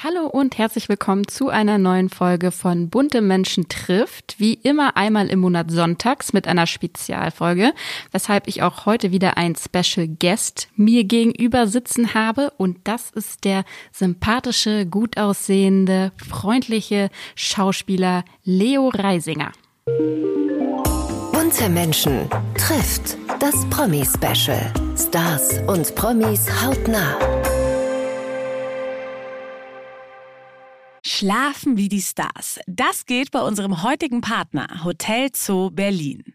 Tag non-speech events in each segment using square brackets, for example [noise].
Hallo und herzlich willkommen zu einer neuen Folge von Bunte Menschen trifft. Wie immer einmal im Monat sonntags mit einer Spezialfolge, weshalb ich auch heute wieder ein Special Guest mir gegenüber sitzen habe und das ist der sympathische, gut aussehende, freundliche Schauspieler Leo Reisinger. Bunte Menschen trifft das Promi-Special. Stars und Promis hautnah. Schlafen wie die Stars. Das geht bei unserem heutigen Partner Hotel Zoo Berlin.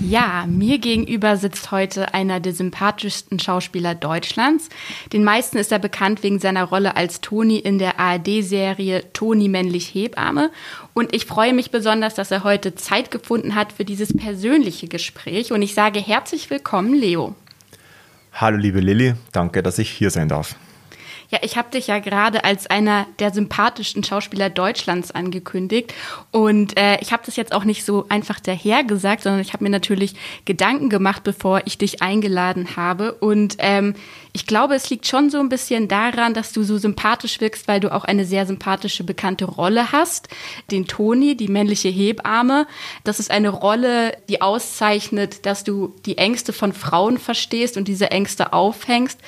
Ja, mir gegenüber sitzt heute einer der sympathischsten Schauspieler Deutschlands. Den meisten ist er bekannt wegen seiner Rolle als Toni in der ARD-Serie Toni männlich Hebamme. Und ich freue mich besonders, dass er heute Zeit gefunden hat für dieses persönliche Gespräch. Und ich sage herzlich willkommen, Leo. Hallo, liebe Lilly. Danke, dass ich hier sein darf. Ja, ich habe dich ja gerade als einer der sympathischsten Schauspieler Deutschlands angekündigt. Und äh, ich habe das jetzt auch nicht so einfach daher gesagt, sondern ich habe mir natürlich Gedanken gemacht, bevor ich dich eingeladen habe. Und ähm, ich glaube, es liegt schon so ein bisschen daran, dass du so sympathisch wirkst, weil du auch eine sehr sympathische bekannte Rolle hast. Den Toni, die männliche Hebamme. Das ist eine Rolle, die auszeichnet, dass du die Ängste von Frauen verstehst und diese Ängste aufhängst.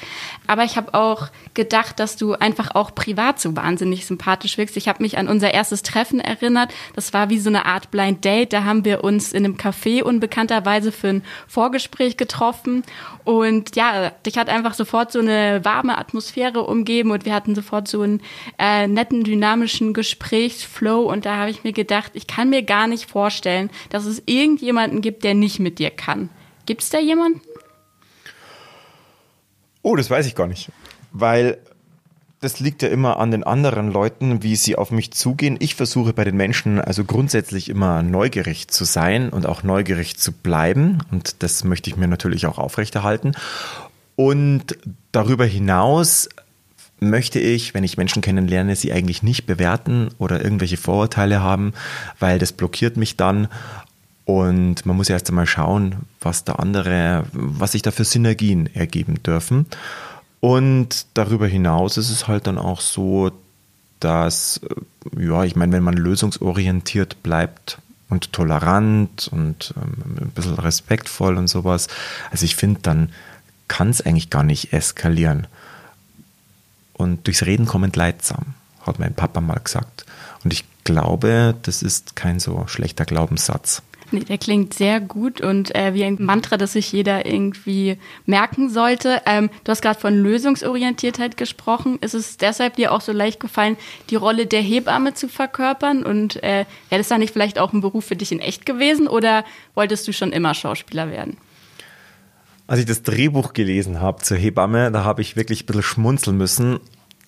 Aber ich habe auch gedacht, dass du einfach auch privat so wahnsinnig sympathisch wirkst. Ich habe mich an unser erstes Treffen erinnert. Das war wie so eine Art Blind Date. Da haben wir uns in einem Café unbekannterweise für ein Vorgespräch getroffen. Und ja, dich hat einfach sofort so eine warme Atmosphäre umgeben und wir hatten sofort so einen äh, netten, dynamischen Gesprächsflow. Und da habe ich mir gedacht, ich kann mir gar nicht vorstellen, dass es irgendjemanden gibt, der nicht mit dir kann. Gibt es da jemanden? Oh, das weiß ich gar nicht. Weil das liegt ja immer an den anderen Leuten, wie sie auf mich zugehen. Ich versuche bei den Menschen also grundsätzlich immer neugierig zu sein und auch neugierig zu bleiben. Und das möchte ich mir natürlich auch aufrechterhalten. Und darüber hinaus möchte ich, wenn ich Menschen kennenlerne, sie eigentlich nicht bewerten oder irgendwelche Vorurteile haben, weil das blockiert mich dann. Und man muss ja erst einmal schauen, was da andere, was sich da für Synergien ergeben dürfen. Und darüber hinaus ist es halt dann auch so, dass, äh, ja, ich meine, wenn man lösungsorientiert bleibt und tolerant und ähm, ein bisschen respektvoll und sowas, also ich finde, dann kann es eigentlich gar nicht eskalieren. Und durchs Reden kommt leidsam, hat mein Papa mal gesagt. Und ich glaube, das ist kein so schlechter Glaubenssatz. Der klingt sehr gut und äh, wie ein Mantra, das sich jeder irgendwie merken sollte. Ähm, du hast gerade von Lösungsorientiertheit gesprochen. Ist es deshalb dir auch so leicht gefallen, die Rolle der Hebamme zu verkörpern? Und äh, wäre das dann nicht vielleicht auch ein Beruf für dich in echt gewesen oder wolltest du schon immer Schauspieler werden? Als ich das Drehbuch gelesen habe zur Hebamme, da habe ich wirklich ein bisschen schmunzeln müssen.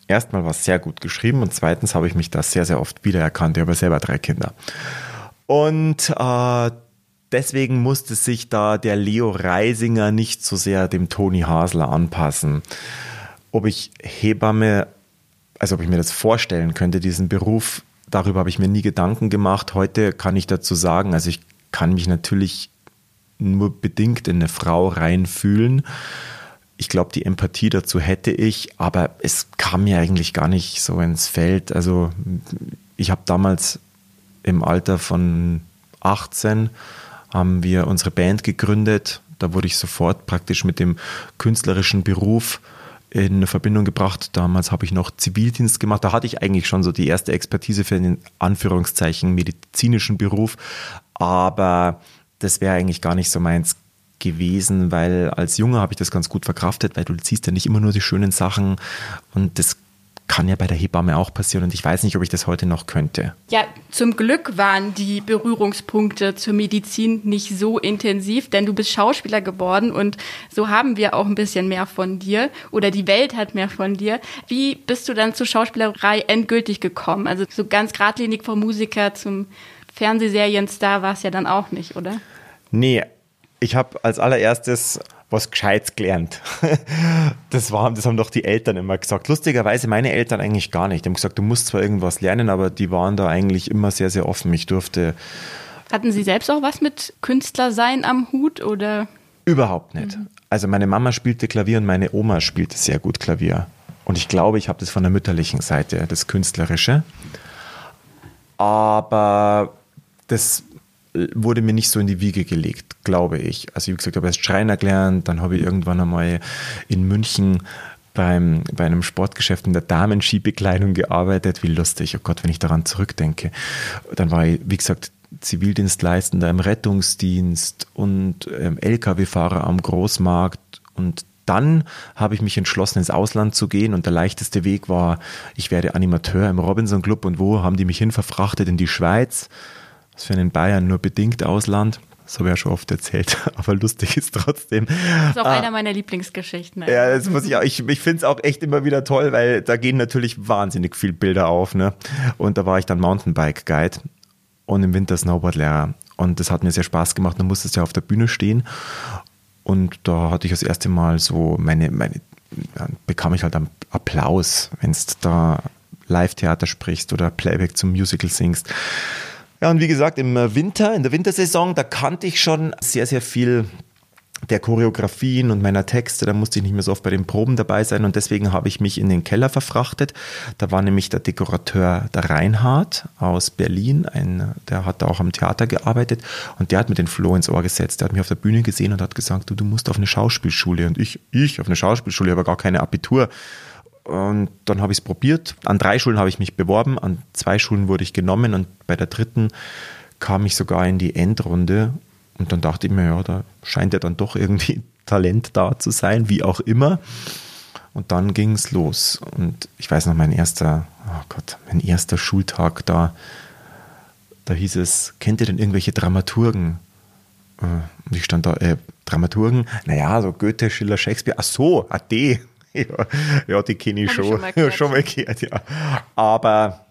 Erstmal war es sehr gut geschrieben und zweitens habe ich mich da sehr, sehr oft wiedererkannt. Ich habe selber drei Kinder. Und äh, deswegen musste sich da der Leo Reisinger nicht so sehr dem Toni Hasler anpassen. Ob ich Hebamme, also ob ich mir das vorstellen könnte, diesen Beruf, darüber habe ich mir nie Gedanken gemacht. Heute kann ich dazu sagen, also ich kann mich natürlich nur bedingt in eine Frau reinfühlen. Ich glaube, die Empathie dazu hätte ich, aber es kam mir eigentlich gar nicht so ins Feld. Also ich habe damals im Alter von 18 haben wir unsere Band gegründet. Da wurde ich sofort praktisch mit dem künstlerischen Beruf in Verbindung gebracht. Damals habe ich noch Zivildienst gemacht. Da hatte ich eigentlich schon so die erste Expertise für den Anführungszeichen medizinischen Beruf. Aber das wäre eigentlich gar nicht so meins gewesen, weil als Junge habe ich das ganz gut verkraftet, weil du siehst ja nicht immer nur die schönen Sachen und das kann ja bei der Hebamme auch passieren und ich weiß nicht, ob ich das heute noch könnte. Ja, zum Glück waren die Berührungspunkte zur Medizin nicht so intensiv, denn du bist Schauspieler geworden und so haben wir auch ein bisschen mehr von dir oder die Welt hat mehr von dir. Wie bist du dann zur Schauspielerei endgültig gekommen? Also so ganz geradlinig vom Musiker zum Fernsehserienstar war es ja dann auch nicht, oder? Nee, ich habe als allererstes was Gescheites gelernt. [laughs] Das, war, das haben doch die Eltern immer gesagt. Lustigerweise meine Eltern eigentlich gar nicht. Die haben gesagt, du musst zwar irgendwas lernen, aber die waren da eigentlich immer sehr, sehr offen. Ich durfte. Hatten Sie selbst auch was mit Künstlersein am Hut oder? Überhaupt nicht. Mhm. Also meine Mama spielte Klavier und meine Oma spielte sehr gut Klavier. Und ich glaube, ich habe das von der mütterlichen Seite, das Künstlerische. Aber das wurde mir nicht so in die Wiege gelegt, glaube ich. Also wie gesagt, habe erst Schreiner gelernt, dann habe ich irgendwann einmal in München beim, bei einem Sportgeschäft in der Damenskibekleidung gearbeitet. Wie lustig, oh Gott, wenn ich daran zurückdenke. Dann war ich, wie gesagt, Zivildienstleistender im Rettungsdienst und ähm, Lkw-Fahrer am Großmarkt und dann habe ich mich entschlossen, ins Ausland zu gehen und der leichteste Weg war, ich werde Animateur im Robinson Club und wo haben die mich hin verfrachtet? In die Schweiz was für einen Bayern nur bedingt Ausland. Das habe ich ja schon oft erzählt, [laughs] aber lustig ist trotzdem. Das ist auch ah, einer meiner Lieblingsgeschichten. Ja, das muss ich auch. Ich, ich finde es auch echt immer wieder toll, weil da gehen natürlich wahnsinnig viele Bilder auf. Ne? Und da war ich dann Mountainbike-Guide und im Winter Snowboard-Lehrer. Und das hat mir sehr Spaß gemacht. Dann musstest du ja auf der Bühne stehen. Und da hatte ich das erste Mal so meine, meine bekam ich halt einen Applaus, wenn du da Live-Theater sprichst oder Playback zum Musical singst. Ja, und wie gesagt, im Winter, in der Wintersaison, da kannte ich schon sehr, sehr viel der Choreografien und meiner Texte, da musste ich nicht mehr so oft bei den Proben dabei sein und deswegen habe ich mich in den Keller verfrachtet. Da war nämlich der Dekorateur der Reinhard aus Berlin, ein, der hat da auch am Theater gearbeitet und der hat mir den Floh ins Ohr gesetzt. Der hat mich auf der Bühne gesehen und hat gesagt, du, du musst auf eine Schauspielschule und ich, ich auf eine Schauspielschule, aber gar keine Abitur. Und dann habe ich es probiert. An drei Schulen habe ich mich beworben, an zwei Schulen wurde ich genommen und bei der dritten kam ich sogar in die Endrunde. Und dann dachte ich mir, ja, da scheint ja dann doch irgendwie [laughs] Talent da zu sein, wie auch immer. Und dann ging es los. Und ich weiß noch, mein erster, oh Gott, mein erster Schultag da, da hieß es, kennt ihr denn irgendwelche Dramaturgen? Äh, und ich stand da, äh, Dramaturgen? Naja, so Goethe, Schiller, Shakespeare. Ach so, AD. Ja, ja, die kenne ich schon. schon mal, [laughs] schon mal gehört, ja. Aber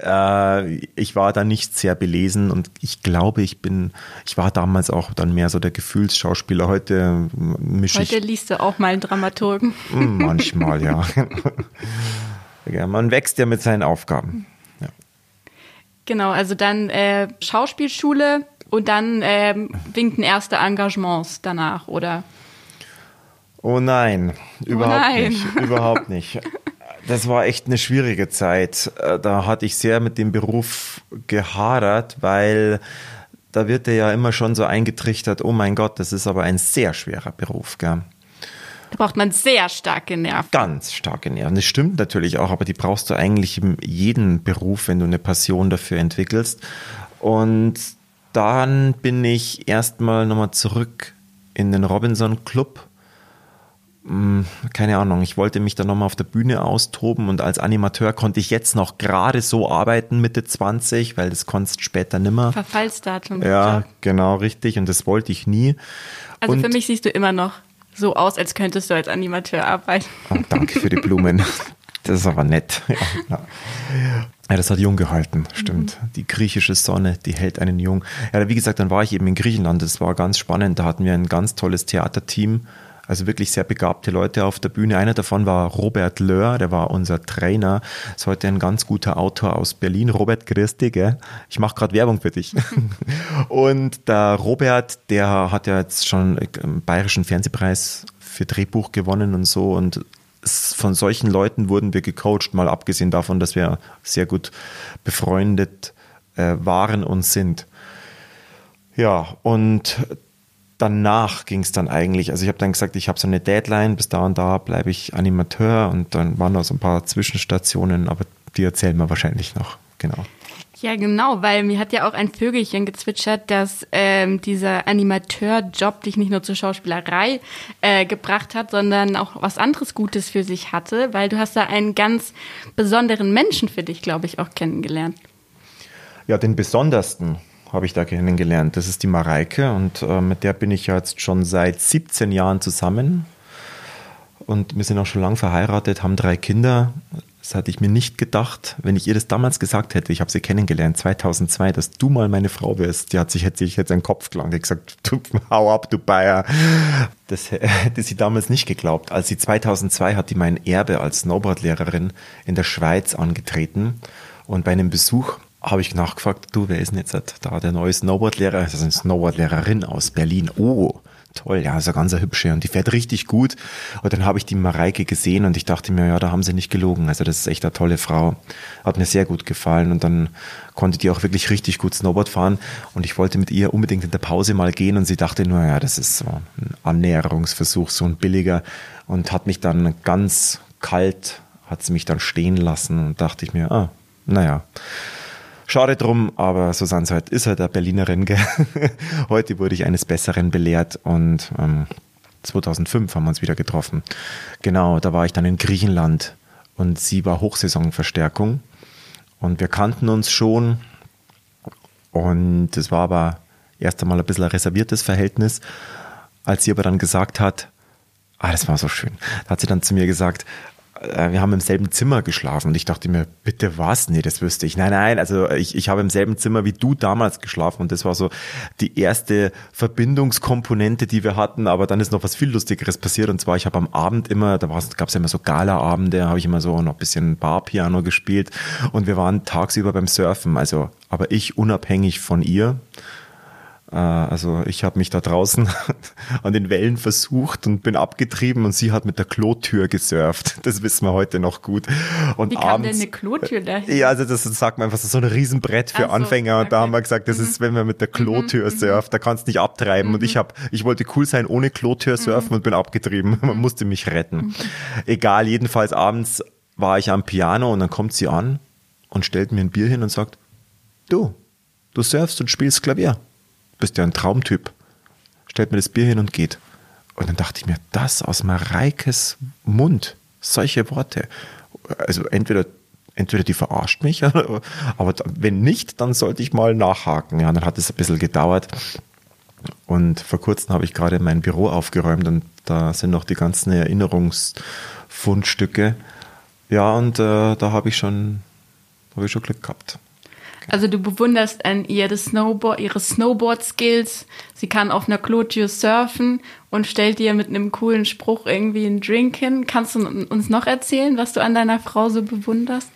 äh, ich war da nicht sehr belesen und ich glaube, ich bin, ich war damals auch dann mehr so der Gefühlsschauspieler. Heute mische ich. Heute liest du auch mal einen Dramaturgen. Hm, manchmal, ja. [laughs] ja. Man wächst ja mit seinen Aufgaben. Ja. Genau, also dann äh, Schauspielschule und dann äh, winkten erste Engagements danach, oder? Oh nein, überhaupt oh nein. nicht. Überhaupt nicht. Das war echt eine schwierige Zeit. Äh, da hatte ich sehr mit dem Beruf gehadert, weil da wird dir ja immer schon so eingetrichtert, oh mein Gott, das ist aber ein sehr schwerer Beruf, gell? Da braucht man sehr starke Nerven. Ganz starke Nerven. Das stimmt natürlich auch, aber die brauchst du eigentlich in jedem Beruf, wenn du eine Passion dafür entwickelst. Und dann bin ich erstmal nochmal zurück in den Robinson Club keine Ahnung, ich wollte mich dann nochmal auf der Bühne austoben und als Animateur konnte ich jetzt noch gerade so arbeiten, Mitte 20, weil das konntest später nimmer. Verfallsdatum. Ja, genau, richtig und das wollte ich nie. Also und für mich siehst du immer noch so aus, als könntest du als Animateur arbeiten. Oh, danke für die Blumen. Das ist aber nett. Ja, ja. ja das hat jung gehalten, stimmt. Mhm. Die griechische Sonne, die hält einen jung. Ja, wie gesagt, dann war ich eben in Griechenland. Das war ganz spannend. Da hatten wir ein ganz tolles Theaterteam also wirklich sehr begabte Leute auf der Bühne. Einer davon war Robert Löhr, der war unser Trainer. Ist heute ein ganz guter Autor aus Berlin. Robert, dich, gell? Ich mache gerade Werbung für dich. [laughs] und der Robert, der hat ja jetzt schon einen bayerischen Fernsehpreis für Drehbuch gewonnen und so. Und von solchen Leuten wurden wir gecoacht, mal abgesehen davon, dass wir sehr gut befreundet äh, waren und sind. Ja, und danach ging es dann eigentlich. Also ich habe dann gesagt, ich habe so eine Deadline, bis da und da bleibe ich Animateur und dann waren noch so ein paar Zwischenstationen, aber die erzählen wir wahrscheinlich noch. Genau. Ja, genau, weil mir hat ja auch ein Vögelchen gezwitschert, dass ähm, dieser Animateur-Job dich nicht nur zur Schauspielerei äh, gebracht hat, sondern auch was anderes Gutes für sich hatte, weil du hast da einen ganz besonderen Menschen für dich, glaube ich, auch kennengelernt. Ja, den besondersten habe ich da kennengelernt. Das ist die Mareike und äh, mit der bin ich jetzt schon seit 17 Jahren zusammen. Und wir sind auch schon lange verheiratet, haben drei Kinder. Das hatte ich mir nicht gedacht, wenn ich ihr das damals gesagt hätte. Ich habe sie kennengelernt, 2002, dass du mal meine Frau wirst. Die hat sich, hätte sich jetzt einen Kopf gelangt. Ich gesagt, du, [laughs] hau ab, du Bayer. Das [laughs] hätte sie damals nicht geglaubt. Als sie 2002 hat die mein Erbe als Snowboardlehrerin in der Schweiz angetreten. Und bei einem Besuch habe ich nachgefragt, du, wer ist denn jetzt da der neue Snowboardlehrer? Das ist eine Snowboardlehrerin aus Berlin. Oh, toll, ja, ist eine ganz hübsche und die fährt richtig gut. Und dann habe ich die Mareike gesehen und ich dachte mir, ja, da haben sie nicht gelogen. Also das ist echt eine tolle Frau. Hat mir sehr gut gefallen und dann konnte die auch wirklich richtig gut Snowboard fahren und ich wollte mit ihr unbedingt in der Pause mal gehen und sie dachte nur, ja, das ist so ein Annäherungsversuch, so ein billiger und hat mich dann ganz kalt, hat sie mich dann stehen lassen und dachte ich mir, ah, naja. Schade drum, aber so sind halt, ist halt eine Berlinerin. Gell? [laughs] Heute wurde ich eines Besseren belehrt und ähm, 2005 haben wir uns wieder getroffen. Genau, da war ich dann in Griechenland und sie war Hochsaisonverstärkung und wir kannten uns schon und es war aber erst einmal ein bisschen ein reserviertes Verhältnis, als sie aber dann gesagt hat, ah, das war so schön, da hat sie dann zu mir gesagt, wir haben im selben Zimmer geschlafen. Und ich dachte mir, bitte was? Nee, das wüsste ich. Nein, nein, also ich, ich habe im selben Zimmer wie du damals geschlafen. Und das war so die erste Verbindungskomponente, die wir hatten, aber dann ist noch was viel Lustigeres passiert. Und zwar, ich habe am Abend immer, da gab es ja immer so Gala-Abende, habe ich immer so noch ein bisschen Barpiano gespielt. Und wir waren tagsüber beim Surfen, also aber ich unabhängig von ihr. äh, also ich habe mich da draußen [laughs] an den Wellen versucht und bin abgetrieben und sie hat mit der Klotür gesurft. [laughs] Das wissen wir heute noch gut. Und Wie kam abends, denn eine Klotür dahin? Ja, also das sagt man einfach, das ist so ein Riesenbrett für so, Anfänger. Und okay. da haben wir gesagt, das mhm. ist, wenn man mit der Klotür mhm. surft, da kannst du nicht abtreiben. Mhm. Und ich habe, ich wollte cool sein, ohne Klotür mhm. surfen und bin abgetrieben. [laughs] Man musste mich retten. Mhm. Egal, jedenfalls abends war ich am Piano und dann kommt sie an und stellt mir ein Bier hin und sagt, du, du surfst und spielst Klavier bist ja ein Traumtyp. Stellt mir das Bier hin und geht. Und dann dachte ich mir, das aus Mareikes Mund, solche Worte. Also entweder, entweder die verarscht mich, [laughs] aber wenn nicht, dann sollte ich mal nachhaken. Ja, dann hat es ein bisschen gedauert. Und vor kurzem habe ich gerade mein Büro aufgeräumt und da sind noch die ganzen Erinnerungsfundstücke. Ja, und äh, da habe ich schon, habe ich schon Glück gehabt. Also du bewunderst an ihr das Snowboard, ihre Snowboard-Skills. Sie kann auf einer Clotio surfen und stellt dir mit einem coolen Spruch irgendwie einen Drink hin. Kannst du uns noch erzählen, was du an deiner Frau so bewunderst?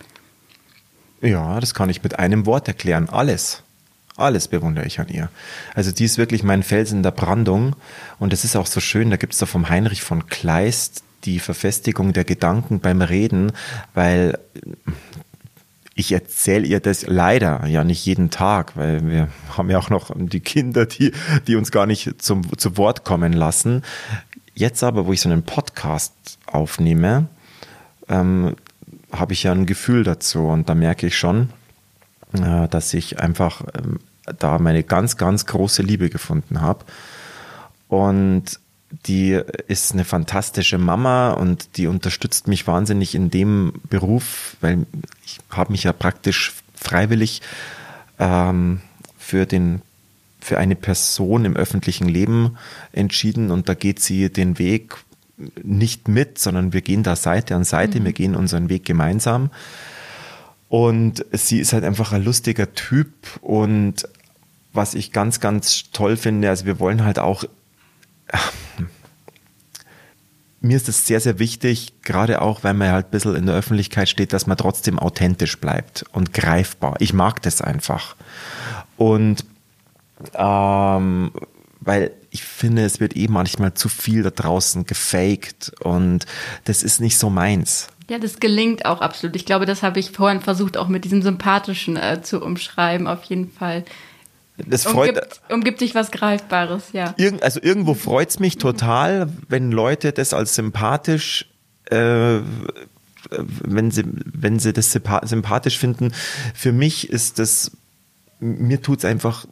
Ja, das kann ich mit einem Wort erklären. Alles. Alles bewundere ich an ihr. Also die ist wirklich mein Fels in der Brandung. Und es ist auch so schön, da gibt es da vom Heinrich von Kleist die Verfestigung der Gedanken beim Reden, weil ich erzähle ihr das leider ja nicht jeden Tag, weil wir haben ja auch noch die Kinder, die, die uns gar nicht zum, zu Wort kommen lassen. Jetzt aber, wo ich so einen Podcast aufnehme, ähm, habe ich ja ein Gefühl dazu und da merke ich schon, äh, dass ich einfach ähm, da meine ganz, ganz große Liebe gefunden habe. Und die ist eine fantastische Mama und die unterstützt mich wahnsinnig in dem Beruf, weil ich habe mich ja praktisch freiwillig ähm, für den für eine Person im öffentlichen Leben entschieden und da geht sie den Weg nicht mit, sondern wir gehen da Seite an Seite, mhm. wir gehen unseren Weg gemeinsam. Und sie ist halt einfach ein lustiger Typ und was ich ganz, ganz toll finde, also wir wollen halt auch mir ist es sehr, sehr wichtig, gerade auch, weil man halt ein bisschen in der Öffentlichkeit steht, dass man trotzdem authentisch bleibt und greifbar. Ich mag das einfach. Und ähm, weil ich finde, es wird eh manchmal zu viel da draußen gefaked und das ist nicht so meins. Ja, das gelingt auch absolut. Ich glaube, das habe ich vorhin versucht, auch mit diesem Sympathischen äh, zu umschreiben, auf jeden Fall. Das freut, umgibt, umgibt dich was Greifbares, ja. Irgend, also irgendwo freut's mich total, wenn Leute das als sympathisch äh, wenn sie, wenn sie das sympathisch finden. Für mich ist das, mir tut's einfach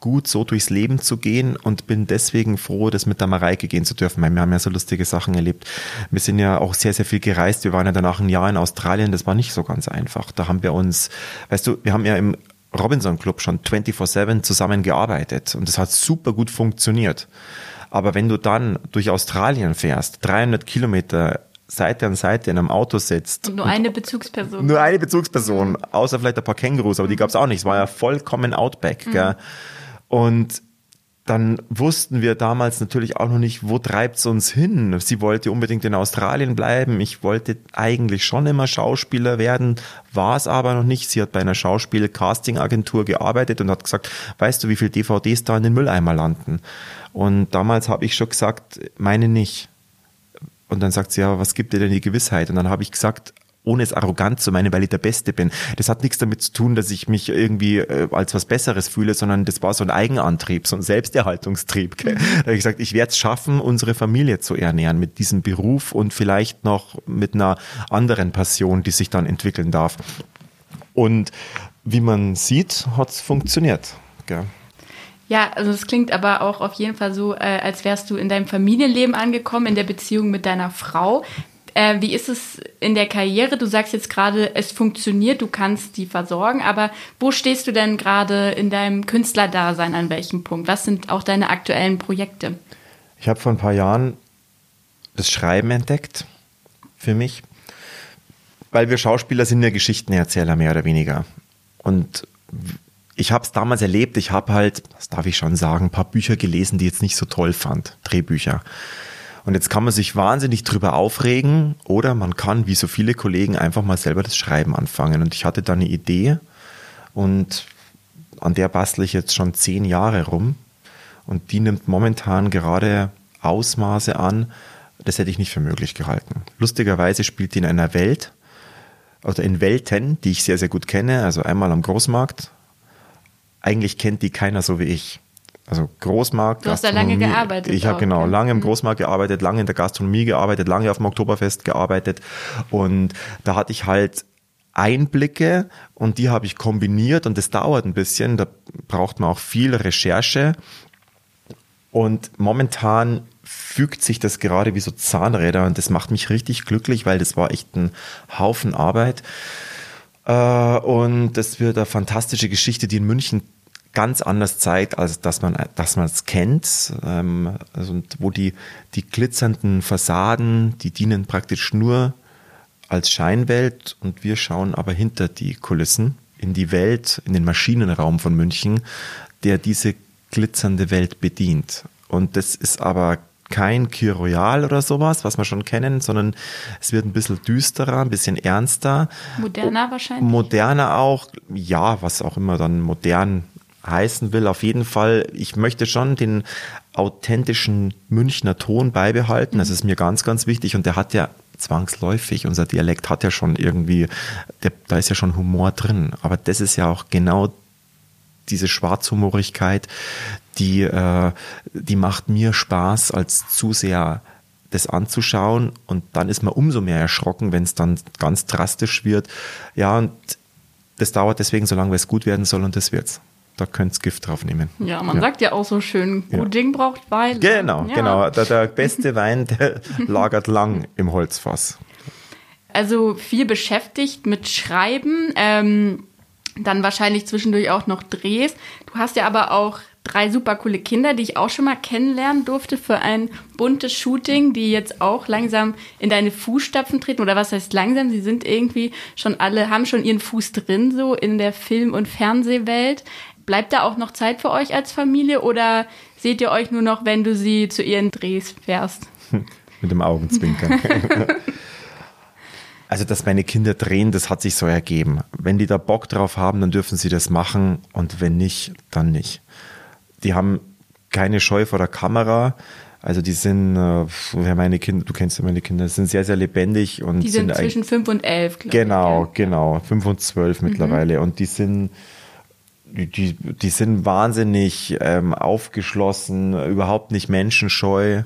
gut, so durchs Leben zu gehen und bin deswegen froh, das mit der Mareike gehen zu dürfen. Wir haben ja so lustige Sachen erlebt. Wir sind ja auch sehr, sehr viel gereist. Wir waren ja danach ein Jahr in Australien. Das war nicht so ganz einfach. Da haben wir uns, weißt du, wir haben ja im Robinson Club schon 24-7 zusammengearbeitet und das hat super gut funktioniert. Aber wenn du dann durch Australien fährst, 300 Kilometer Seite an Seite in einem Auto sitzt. Und nur und eine Bezugsperson. Nur eine Bezugsperson, außer vielleicht ein paar Kängurus, aber die gab es auch nicht. Es war ja vollkommen Outback. Mhm. Gell? Und dann wussten wir damals natürlich auch noch nicht, wo treibt's uns hin. Sie wollte unbedingt in Australien bleiben. Ich wollte eigentlich schon immer Schauspieler werden, war es aber noch nicht. Sie hat bei einer Schauspiel-Casting-Agentur gearbeitet und hat gesagt, weißt du, wie viele DVDs da in den Mülleimer landen? Und damals habe ich schon gesagt, meine nicht. Und dann sagt sie, ja, was gibt dir denn die Gewissheit? Und dann habe ich gesagt, ohne es arrogant zu meinen, weil ich der Beste bin. Das hat nichts damit zu tun, dass ich mich irgendwie äh, als was Besseres fühle, sondern das war so ein Eigenantrieb, so ein Selbsterhaltungstrieb. Gell? Mhm. Da habe ich gesagt, ich werde es schaffen, unsere Familie zu ernähren mit diesem Beruf und vielleicht noch mit einer anderen Passion, die sich dann entwickeln darf. Und wie man sieht, hat es funktioniert. Gell? Ja, also es klingt aber auch auf jeden Fall so, äh, als wärst du in deinem Familienleben angekommen, in der Beziehung mit deiner Frau. Äh, wie ist es in der Karriere? Du sagst jetzt gerade, es funktioniert, du kannst die versorgen, aber wo stehst du denn gerade in deinem Künstlerdasein an welchem Punkt? Was sind auch deine aktuellen Projekte? Ich habe vor ein paar Jahren das Schreiben entdeckt für mich, weil wir Schauspieler sind ja Geschichtenerzähler mehr oder weniger. Und ich habe es damals erlebt, ich habe halt, das darf ich schon sagen, ein paar Bücher gelesen, die ich jetzt nicht so toll fand, Drehbücher. Und jetzt kann man sich wahnsinnig drüber aufregen oder man kann, wie so viele Kollegen, einfach mal selber das Schreiben anfangen. Und ich hatte da eine Idee und an der bastle ich jetzt schon zehn Jahre rum. Und die nimmt momentan gerade Ausmaße an, das hätte ich nicht für möglich gehalten. Lustigerweise spielt die in einer Welt, oder in Welten, die ich sehr, sehr gut kenne, also einmal am Großmarkt. Eigentlich kennt die keiner so wie ich. Also Großmarkt. Du hast da lange gearbeitet. Ich habe genau lange im mhm. Großmarkt gearbeitet, lange in der Gastronomie gearbeitet, lange auf dem Oktoberfest gearbeitet. Und da hatte ich halt Einblicke und die habe ich kombiniert und das dauert ein bisschen. Da braucht man auch viel Recherche. Und momentan fügt sich das gerade wie so Zahnräder und das macht mich richtig glücklich, weil das war echt ein Haufen Arbeit. Äh, und das wird eine fantastische Geschichte, die in München ganz anders zeigt, als dass man dass man es kennt. Ähm, also, wo die, die glitzernden Fassaden, die dienen praktisch nur als Scheinwelt und wir schauen aber hinter die Kulissen in die Welt, in den Maschinenraum von München, der diese glitzernde Welt bedient. Und das ist aber kein Kir Royal oder sowas, was wir schon kennen, sondern es wird ein bisschen düsterer, ein bisschen ernster. Moderner wahrscheinlich. Moderner auch, ja, was auch immer dann modern heißen will. Auf jeden Fall, ich möchte schon den authentischen Münchner Ton beibehalten. Das ist mir ganz, ganz wichtig. Und der hat ja zwangsläufig, unser Dialekt hat ja schon irgendwie, der, da ist ja schon Humor drin. Aber das ist ja auch genau diese Schwarzhumorigkeit, die, äh, die macht mir Spaß als Zuseher das anzuschauen und dann ist man umso mehr erschrocken, wenn es dann ganz drastisch wird. Ja, und das dauert deswegen so lange, weil es gut werden soll und das wird's da könnt ihr Gift drauf nehmen. Ja, man ja. sagt ja auch so schön, gut ja. Ding braucht Weile. Genau, ja. genau. Der, der beste [laughs] Wein, der lagert lang im Holzfass. Also viel beschäftigt mit Schreiben, ähm, dann wahrscheinlich zwischendurch auch noch Drehs. Du hast ja aber auch drei super coole Kinder, die ich auch schon mal kennenlernen durfte für ein buntes Shooting, die jetzt auch langsam in deine Fußstapfen treten. Oder was heißt langsam? Sie sind irgendwie schon alle, haben schon ihren Fuß drin, so in der Film- und Fernsehwelt. Bleibt da auch noch Zeit für euch als Familie oder seht ihr euch nur noch, wenn du sie zu ihren Drehs fährst? [laughs] Mit dem Augenzwinkern. [laughs] also, dass meine Kinder drehen, das hat sich so ergeben. Wenn die da Bock drauf haben, dann dürfen sie das machen und wenn nicht, dann nicht. Die haben keine Scheu vor der Kamera. Also die sind, äh, meine Kinder, du kennst ja meine Kinder, sind sehr, sehr lebendig und die sind, sind zwischen fünf und elf, genau, ich. Genau, genau, fünf und zwölf mhm. mittlerweile und die sind die, die sind wahnsinnig ähm, aufgeschlossen, überhaupt nicht menschenscheu.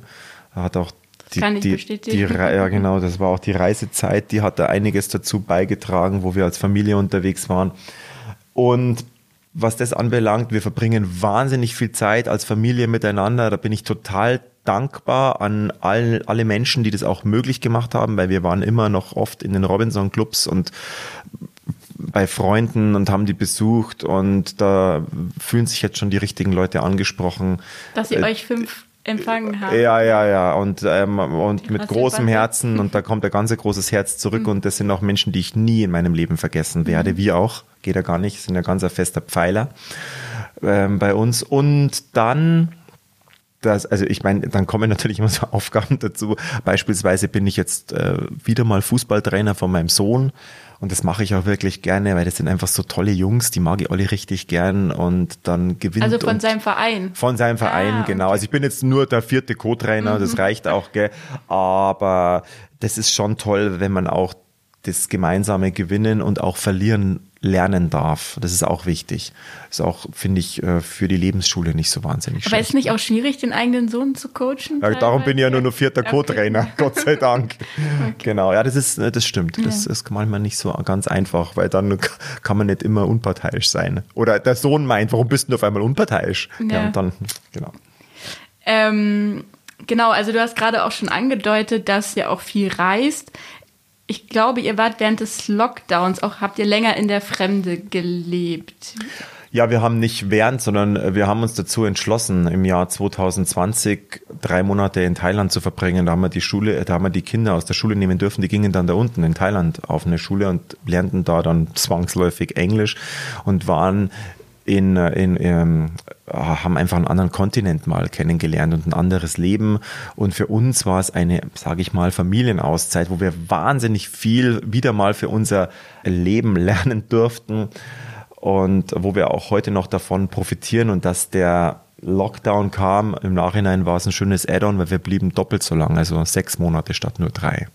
Hat auch die, kann ich die, bestätigen. Die, ja, genau, das war auch die Reisezeit, die hat da einiges dazu beigetragen, wo wir als Familie unterwegs waren. Und was das anbelangt, wir verbringen wahnsinnig viel Zeit als Familie miteinander. Da bin ich total dankbar an all, alle Menschen, die das auch möglich gemacht haben, weil wir waren immer noch oft in den Robinson-Clubs und bei Freunden und haben die besucht und da fühlen sich jetzt schon die richtigen Leute angesprochen. Dass sie äh, euch fünf empfangen haben. Ja, ja, ja. Und, ähm, und mit großem Herzen und da kommt ein ganz großes Herz zurück mhm. und das sind auch Menschen, die ich nie in meinem Leben vergessen werde, mhm. wie auch. Geht ja gar nicht, sind ja ganz ein fester Pfeiler ähm, bei uns. Und dann das, also ich meine, dann kommen natürlich immer so [laughs] Aufgaben dazu. Beispielsweise bin ich jetzt äh, wieder mal Fußballtrainer von meinem Sohn und das mache ich auch wirklich gerne, weil das sind einfach so tolle Jungs, die mag ich alle richtig gern und dann gewinnt. Also von seinem Verein. Von seinem Verein, ah, genau. Also ich bin jetzt nur der vierte Co-Trainer, mhm. das reicht auch, gell. Aber das ist schon toll, wenn man auch das gemeinsame Gewinnen und auch Verlieren lernen darf. Das ist auch wichtig. Ist auch, finde ich, äh, für die Lebensschule nicht so wahnsinnig Aber schlecht. ist nicht auch schwierig, den eigenen Sohn zu coachen? Ja, darum bin ich ja nur noch vierter okay. Co-Trainer, [laughs] Gott sei Dank. okay. Genau, ja, das ist, das stimmt. Das ja. ist manchmal nicht so ganz einfach, weil dann kann man nicht immer unparteiisch sein. Oder der Sohn meint, warum bist du auf einmal unparteiisch? Ja, ja und dann, genau. Ähm, Genau, also du hast gerade auch schon angedeutet, dass ihr auch viel reist ich glaube, ihr wart während des Lockdowns auch, habt ihr länger in der Fremde gelebt? Ja, wir haben nicht während, sondern wir haben uns dazu entschlossen, im Jahr 2020 drei Monate in Thailand zu verbringen. Da haben wir die Schule, da haben wir die Kinder aus der Schule nehmen dürfen. Die gingen dann da unten in Thailand auf eine Schule und lernten da dann zwangsläufig Englisch und waren in, in, in, ähm, haben einfach einen anderen Kontinent mal kennengelernt und ein anderes Leben. Und für uns war es eine, sage ich mal, Familienauszeit, wo wir wahnsinnig viel wieder mal für unser Leben [laughs] lernen durften und wo wir auch heute noch davon profitieren und dass der Lockdown kam. Im Nachhinein war es ein schönes Add-on, weil wir blieben doppelt so lang, also sechs Monate statt nur drei.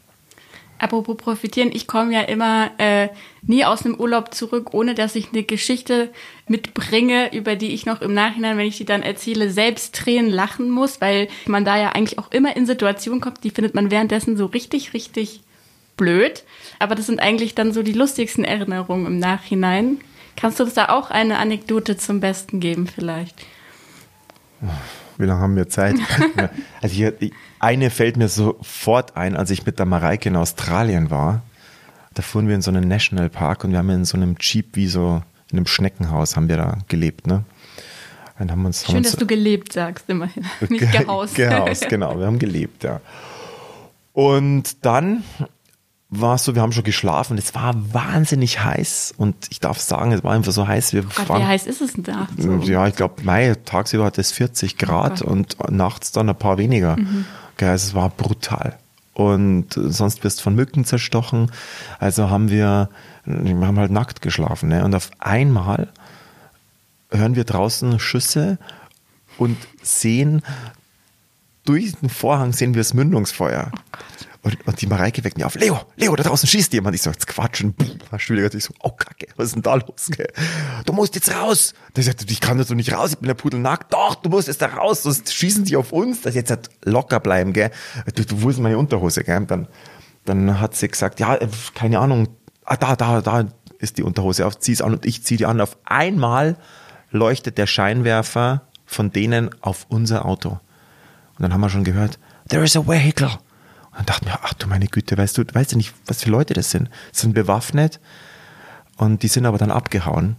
Apropos profitieren, ich komme ja immer äh, nie aus einem Urlaub zurück, ohne dass ich eine Geschichte mitbringe, über die ich noch im Nachhinein, wenn ich die dann erzähle, selbst Tränen lachen muss, weil man da ja eigentlich auch immer in Situationen kommt, die findet man währenddessen so richtig, richtig blöd. Aber das sind eigentlich dann so die lustigsten Erinnerungen im Nachhinein. Kannst du uns da auch eine Anekdote zum Besten geben vielleicht? Wie lange haben wir Zeit? [laughs] also ich, eine fällt mir sofort ein, als ich mit der Mareike in Australien war. Da fuhren wir in so einen Nationalpark und wir haben in so einem Jeep wie so in einem Schneckenhaus haben wir da gelebt, ne? Und haben uns, Schön, haben uns, dass du gelebt sagst, immerhin. Nicht gehaust. [laughs] gehaust, genau. Wir haben gelebt, ja. Und dann war es so, wir haben schon geschlafen. Es war wahnsinnig heiß und ich darf sagen, es war einfach so heiß. Wir Gott, waren, wie heiß ist es denn da? So? Ja, ich glaube, Mai, tagsüber hat es 40 Grad oh und nachts dann ein paar weniger. Mhm. Also es war brutal. Und sonst wirst du von Mücken zerstochen. Also haben wir, wir haben halt nackt geschlafen. Ne? Und auf einmal hören wir draußen Schüsse und sehen durch den Vorhang sehen wir das Mündungsfeuer. Oh und, und die Mareike weckt mich auf. Leo, Leo, da draußen schießt jemand. Ich so, jetzt quatschen. Studio, ich so, oh Kacke, was ist denn da los? Gell? Du musst jetzt raus. Der sagt, ich kann das doch nicht raus, ich bin der pudelnackt. Doch, du musst jetzt da raus, sonst schießen die auf uns. Das jetzt halt locker bleiben, gell. Du, du, wo ist meine Unterhose, gell? Dann, dann hat sie gesagt, ja, äh, keine Ahnung. Ah, da, da, da ist die Unterhose auf, zieh's an und ich zieh die an. Auf einmal leuchtet der Scheinwerfer von denen auf unser Auto. Und dann haben wir schon gehört, there is a vehicle dann dachte mir, ach du meine Güte, weißt du, weißt du nicht, was für Leute das sind? Sie sind bewaffnet und die sind aber dann abgehauen.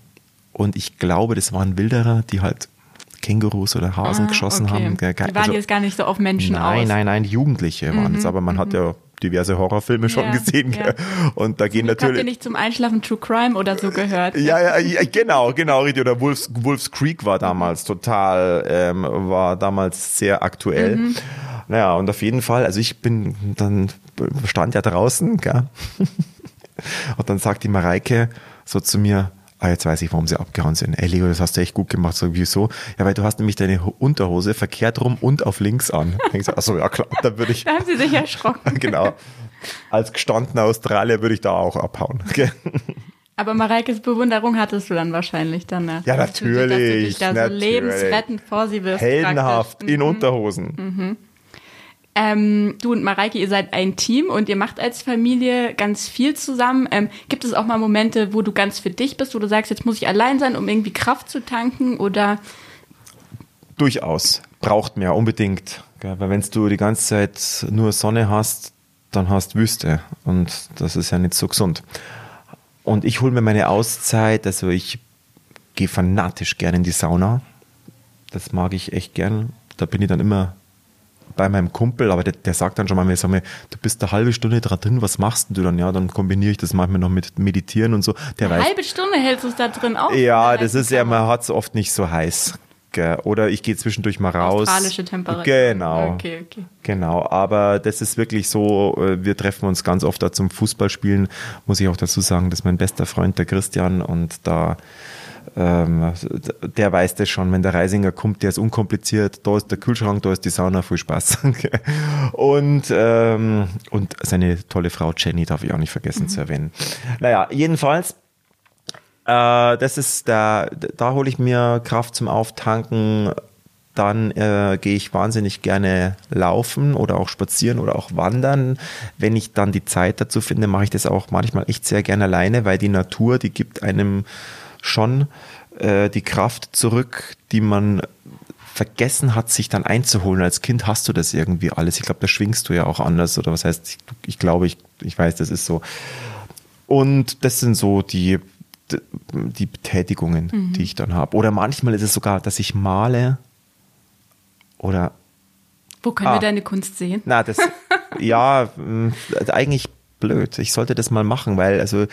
Und ich glaube, das waren Wilderer, die halt Kängurus oder Hasen ah, geschossen okay. haben. Die waren also, jetzt gar nicht so auf Menschen nein, aus. Nein, nein, nein, Jugendliche waren es, mhm, aber man hat mhm. ja diverse Horrorfilme schon ja, gesehen. Ja. Und da gehen natürlich. Habt ihr nicht zum Einschlafen True Crime oder so gehört? ja, ja, ja, genau, genau, richtig. Oder Wolfs, Wolfs Creek war damals total, ähm, war damals sehr aktuell. Mhm. Naja, und auf jeden Fall, also ich bin dann, stand ja draußen, gell? [laughs] und dann sagt die Mareike so zu mir, ah, jetzt weiß ich, warum sie abgehauen sind. Ey, Leo, das hast du echt gut gemacht. So, wieso? Ja, weil du hast nämlich deine Unterhose verkehrt rum und auf links an. [laughs] Ich so, achso, ja klar, da würde ich. Da haben sie sich erschrocken. [laughs] genau. Als gestandener Australier würde ich da auch abhauen. Aber Mareikes Bewunderung hattest du dann wahrscheinlich danach. Ja, Dass du dich- natürlich, Dass du dich da so natürlich. lebensrettend vor sie wirst. Heldenhaft praktisch. in Unterhosen. Ähm, du und Mareike, ihr seid ein Team und ihr macht als Familie ganz viel zusammen. Ähm, gibt es auch mal Momente, wo du ganz für dich bist, wo du sagst, jetzt muss ich allein sein, um irgendwie Kraft zu tanken oder Durchaus. Braucht mehr, unbedingt. Weil wenn du die ganze Zeit nur Sonne hast, dann hast Wüste. Und das ist ja nicht so gesund. Und ich hole mir meine Auszeit, also ich gehe fanatisch gerne in die Sauna. Das mag ich echt gern. Da bin ich dann immer bei meinem Kumpel, aber der, der sagt dann schon mal, sag mal, du bist eine halbe Stunde da drin, was machst denn du dann? Ja, dann kombiniere ich das manchmal noch mit Meditieren und so. Der eine weiß, halbe Stunde hältst du es da drin auf? ja, das ist ja, man hat es oft nicht so heiß. Oder ich gehe zwischendurch mal raus. Australische Temperatur. Genau. Okay, okay. Genau, aber das ist wirklich so, äh, wir treffen uns ganz oft da zum Fußballspielen, muss ich auch dazu sagen, das ist mein bester Freund, der Christian, und da, ähm, der weiß das schon, wenn der Reisinger kommt, der ist unkompliziert, da ist der Kühlschrank, da ist die Sauna, viel Spaß. [laughs] und, ähm, und seine tolle Frau Jenny darf ich auch nicht vergessen zu erwähnen. Naja, jedenfalls, äh, das ist da, da hole ich mir Kraft zum Auftanken. Dann äh, gehe ich wahnsinnig gerne laufen oder auch spazieren oder auch wandern. Wenn ich dann die Zeit dazu finde, mache ich das auch manchmal echt sehr gerne alleine, weil die Natur, die gibt einem schon äh, die Kraft zurück, die man vergessen hat, sich dann einzuholen. Als Kind hast du das irgendwie alles. Ich glaube, da schwingst du ja auch anders. Oder was heißt, ich, ich glaube, ich, ich weiß, das ist so. Und das sind so die, die Betätigungen, die ich dann habe. Oder manchmal ist es sogar, dass ich male oder Wo können Ah. wir deine Kunst sehen? na, das, [laughs] ja, eigentlich blöd. Ich sollte das mal machen, weil, also,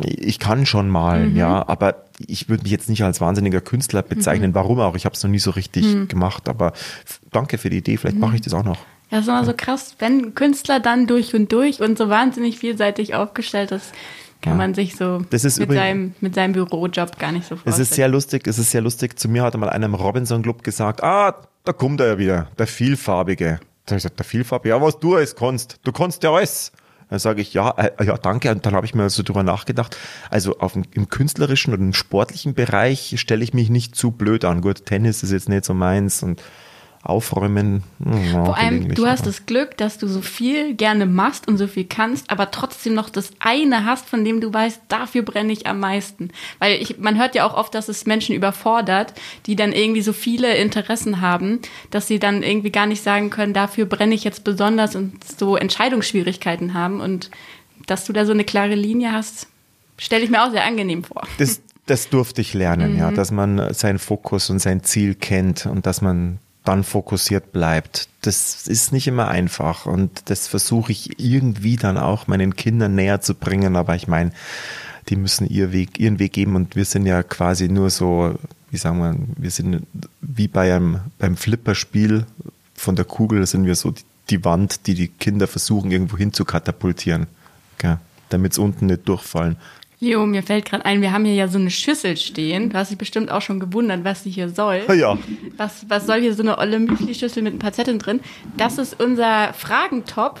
ich kann schon malen, ja, aber ich würde mich jetzt nicht als wahnsinniger Künstler bezeichnen. Warum auch? Ich habe es noch nie so richtig gemacht, aber danke für die Idee. Vielleicht mache ich das auch noch. Ja, ist immer so krass, wenn Künstler dann durch und durch und so wahnsinnig vielseitig aufgestellt ist, kann Ja. man sich so Das ist mit, übrigens- seinem, mit seinem Bürojob gar nicht so Es vorstellen. ist sehr lustig, es ist sehr lustig. Zu mir hat mal einer im Robinson Club gesagt, ah, da kommt er ja wieder, der Vielfarbige. Da habe ich gesagt, der Vielfarbige, ja, was du alles kannst, du kannst ja alles. Dann sage ich, ja, äh, ja, danke. Und dann habe ich mir so drüber nachgedacht. Also auf dem, im künstlerischen und im sportlichen Bereich stelle ich mich nicht zu blöd an. Gut, Tennis ist jetzt nicht so meins und Aufräumen. hm, ja, Vor allem, du hast das Glück, dass du so viel gerne machst und so viel kannst, aber trotzdem noch das eine hast, von dem du weißt, dafür brenne ich am meisten. Weil ich, man hört ja auch oft, dass es Menschen überfordert, die dann irgendwie so viele Interessen haben, dass sie dann irgendwie gar nicht sagen können, dafür brenne ich jetzt besonders und so Entscheidungsschwierigkeiten haben. Und dass du da so eine klare Linie hast, stelle ich mir auch sehr angenehm vor. Das, das durfte ich lernen, ja, dass man seinen Fokus und sein Ziel kennt und dass man dann fokussiert bleibt. Das ist nicht immer einfach und das versuche ich irgendwie dann auch meinen Kindern näher zu bringen, aber ich meine, die müssen ihr Weg, ihren Weg geben und wir sind ja quasi nur so, wie sagen wir, wir sind wie bei einem, beim Flipperspiel von der Kugel sind wir so die, Wand, die die Kinder versuchen irgendwo hin zu katapultieren, damit es unten nicht durchfallen. Leo, mir fällt gerade ein, wir haben hier ja so eine Schüssel stehen. Du hast dich bestimmt auch schon gewundert, was sie hier soll. [laughs] Ja. Was, was soll hier so eine olle Müsli-Schüssel mit ein paar Zetteln drin? Das ist unser Fragentopf.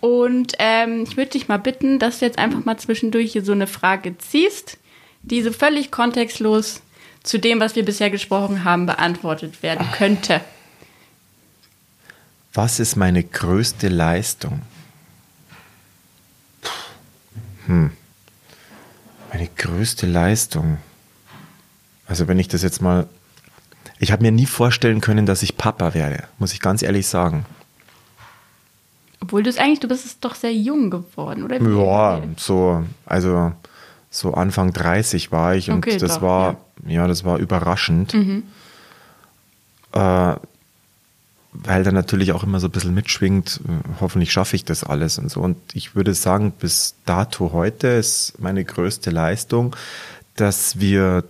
Und ähm, ich würde dich mal bitten, dass du jetzt einfach mal zwischendurch hier so eine Frage ziehst, die so völlig kontextlos zu dem, was wir bisher gesprochen haben, beantwortet werden könnte. Was ist meine größte Leistung? Hm. Meine größte Leistung. Also wenn ich das jetzt mal. Ich habe mir nie vorstellen können, dass ich Papa werde, muss ich ganz ehrlich sagen. Obwohl du es eigentlich, du bist es doch sehr jung geworden, oder? Ja, so, also so Anfang 30 war ich und Okay, das doch, war, ja. das war überraschend. Äh, weil da natürlich auch immer so ein bisschen mitschwingt, äh, hoffentlich schaffe ich das alles und so. Und ich würde sagen, bis dato heute ist meine größte Leistung, dass wir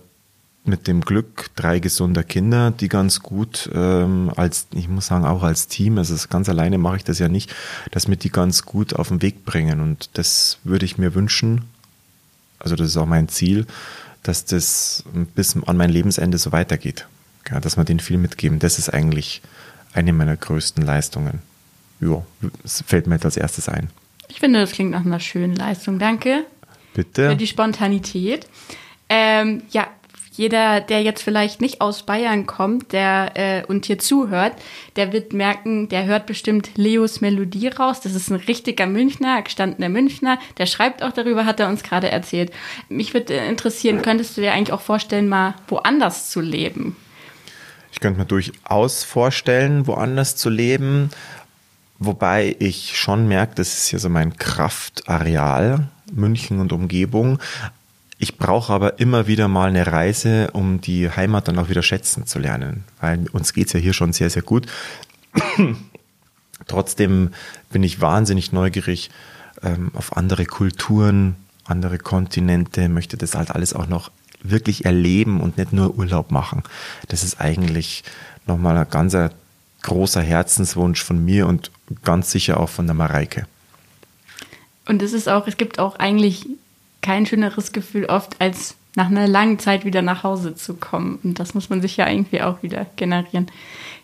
mit dem Glück drei gesunder Kinder, die ganz gut ähm, als, ich muss sagen, auch als Team, also ganz alleine mache ich das ja nicht, dass wir die ganz gut auf den Weg bringen. Und das würde ich mir wünschen, also das ist auch mein Ziel, dass das bis an mein Lebensende so weitergeht. Ja, dass wir denen viel mitgeben. Das ist eigentlich eine meiner größten Leistungen. Ja, das fällt mir jetzt als erstes ein. Ich finde, das klingt nach einer schönen Leistung. Danke. Bitte. Für die Spontanität. Ähm, ja, jeder, der jetzt vielleicht nicht aus Bayern kommt, der äh, und hier zuhört, der wird merken, der hört bestimmt Leos Melodie raus. Das ist ein richtiger Münchner, gestandener Münchner. Der schreibt auch darüber, hat er uns gerade erzählt. Mich würde interessieren, könntest du dir eigentlich auch vorstellen, mal woanders zu leben? Ich könnte mir durchaus vorstellen, woanders zu leben. Wobei ich schon merke, das ist hier so mein Kraftareal, München und Umgebung. Ich brauche aber immer wieder mal eine Reise, um die Heimat dann auch wieder schätzen zu lernen, weil uns geht es ja hier schon sehr, sehr gut. [coughs] Trotzdem bin ich wahnsinnig neugierig ähm, auf andere Kulturen, andere Kontinente, möchte das halt alles auch noch wirklich erleben und nicht nur Urlaub machen. Das ist eigentlich nochmal ein ganz großer Herzenswunsch von mir und ganz sicher auch von der Mareike. Und es ist auch, es gibt auch eigentlich kein schöneres Gefühl oft, als nach einer langen Zeit wieder nach Hause zu kommen. Und das muss man sich ja irgendwie auch wieder generieren.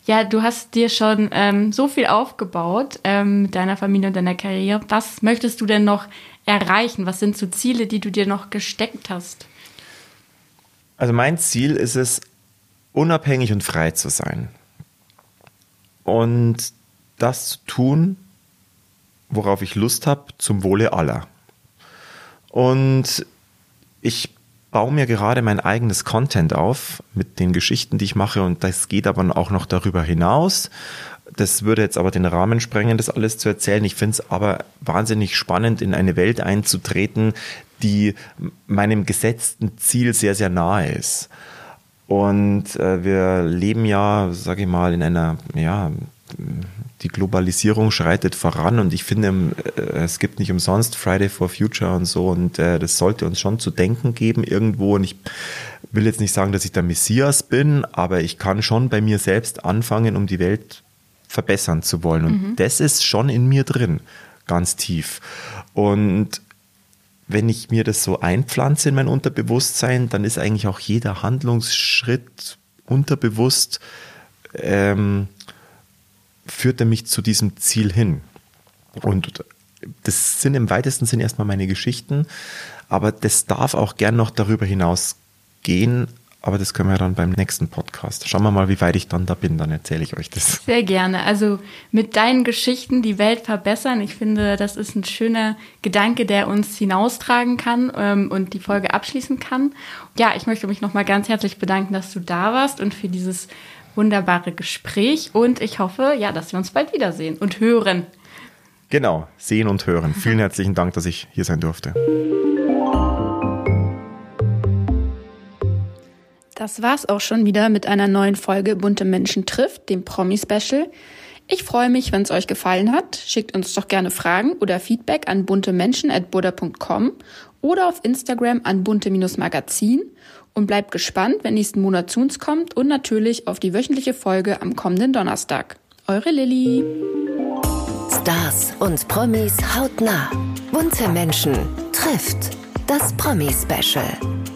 Ja, du hast dir schon ähm, so viel aufgebaut ähm, mit deiner Familie und deiner Karriere. Was möchtest du denn noch erreichen? Was sind so Ziele, die du dir noch gesteckt hast? Also mein Ziel ist es, unabhängig und frei zu sein. Und das zu tun, worauf ich Lust habe, zum Wohle aller. Und ich baue mir gerade mein eigenes Content auf mit den Geschichten, die ich mache und das geht aber auch noch darüber hinaus. Das würde jetzt aber den Rahmen sprengen, das alles zu erzählen. Ich finde es aber wahnsinnig spannend, in eine Welt einzutreten, die meinem gesetzten Ziel sehr, sehr nahe ist. Und äh, wir leben ja, sage ich mal, in einer ja, die Globalisierung schreitet voran und ich finde, äh, es gibt nicht umsonst Friday for Future und so und äh, das sollte uns schon zu denken geben irgendwo und ich will jetzt nicht sagen, dass ich der Messias bin, aber ich kann schon bei mir selbst anfangen, um die Welt verbessern zu wollen und mhm. das ist schon in mir drin, ganz tief und wenn ich mir das so einpflanze in mein Unterbewusstsein, dann ist eigentlich auch jeder Handlungsschritt unterbewusst ähm, führt er mich zu diesem Ziel hin. Und das sind im weitesten Sinn erstmal meine Geschichten, aber das darf auch gern noch darüber hinaus gehen. Aber das können wir dann beim nächsten Podcast. Schauen wir mal, wie weit ich dann da bin, dann erzähle ich euch das. Sehr gerne. Also mit deinen Geschichten die Welt verbessern. Ich finde, das ist ein schöner Gedanke, der uns hinaustragen kann ähm, und die Folge abschließen kann. Ja, ich möchte mich nochmal ganz herzlich bedanken, dass du da warst und für dieses wunderbare Gespräch und ich hoffe, ja, dass wir uns bald wiedersehen und hören. Genau, sehen und hören. Vielen herzlichen Dank, dass ich hier sein durfte. Das war's auch schon wieder mit einer neuen Folge Bunte Menschen trifft, dem Promi-Special. Ich freue mich, wenn es euch gefallen hat. Schickt uns doch gerne Fragen oder Feedback an buntemenschen.buddha.com oder auf Instagram an bunte-magazin und bleibt gespannt, wenn nächsten Monat zu uns kommt und natürlich auf die wöchentliche Folge am kommenden Donnerstag. Eure Lilly. Stars und Promis hautnah. Bunte Menschen trifft das Promi-Special.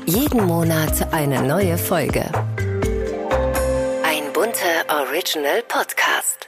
Jeden Monat eine neue Folge. Ein bunter Original Podcast.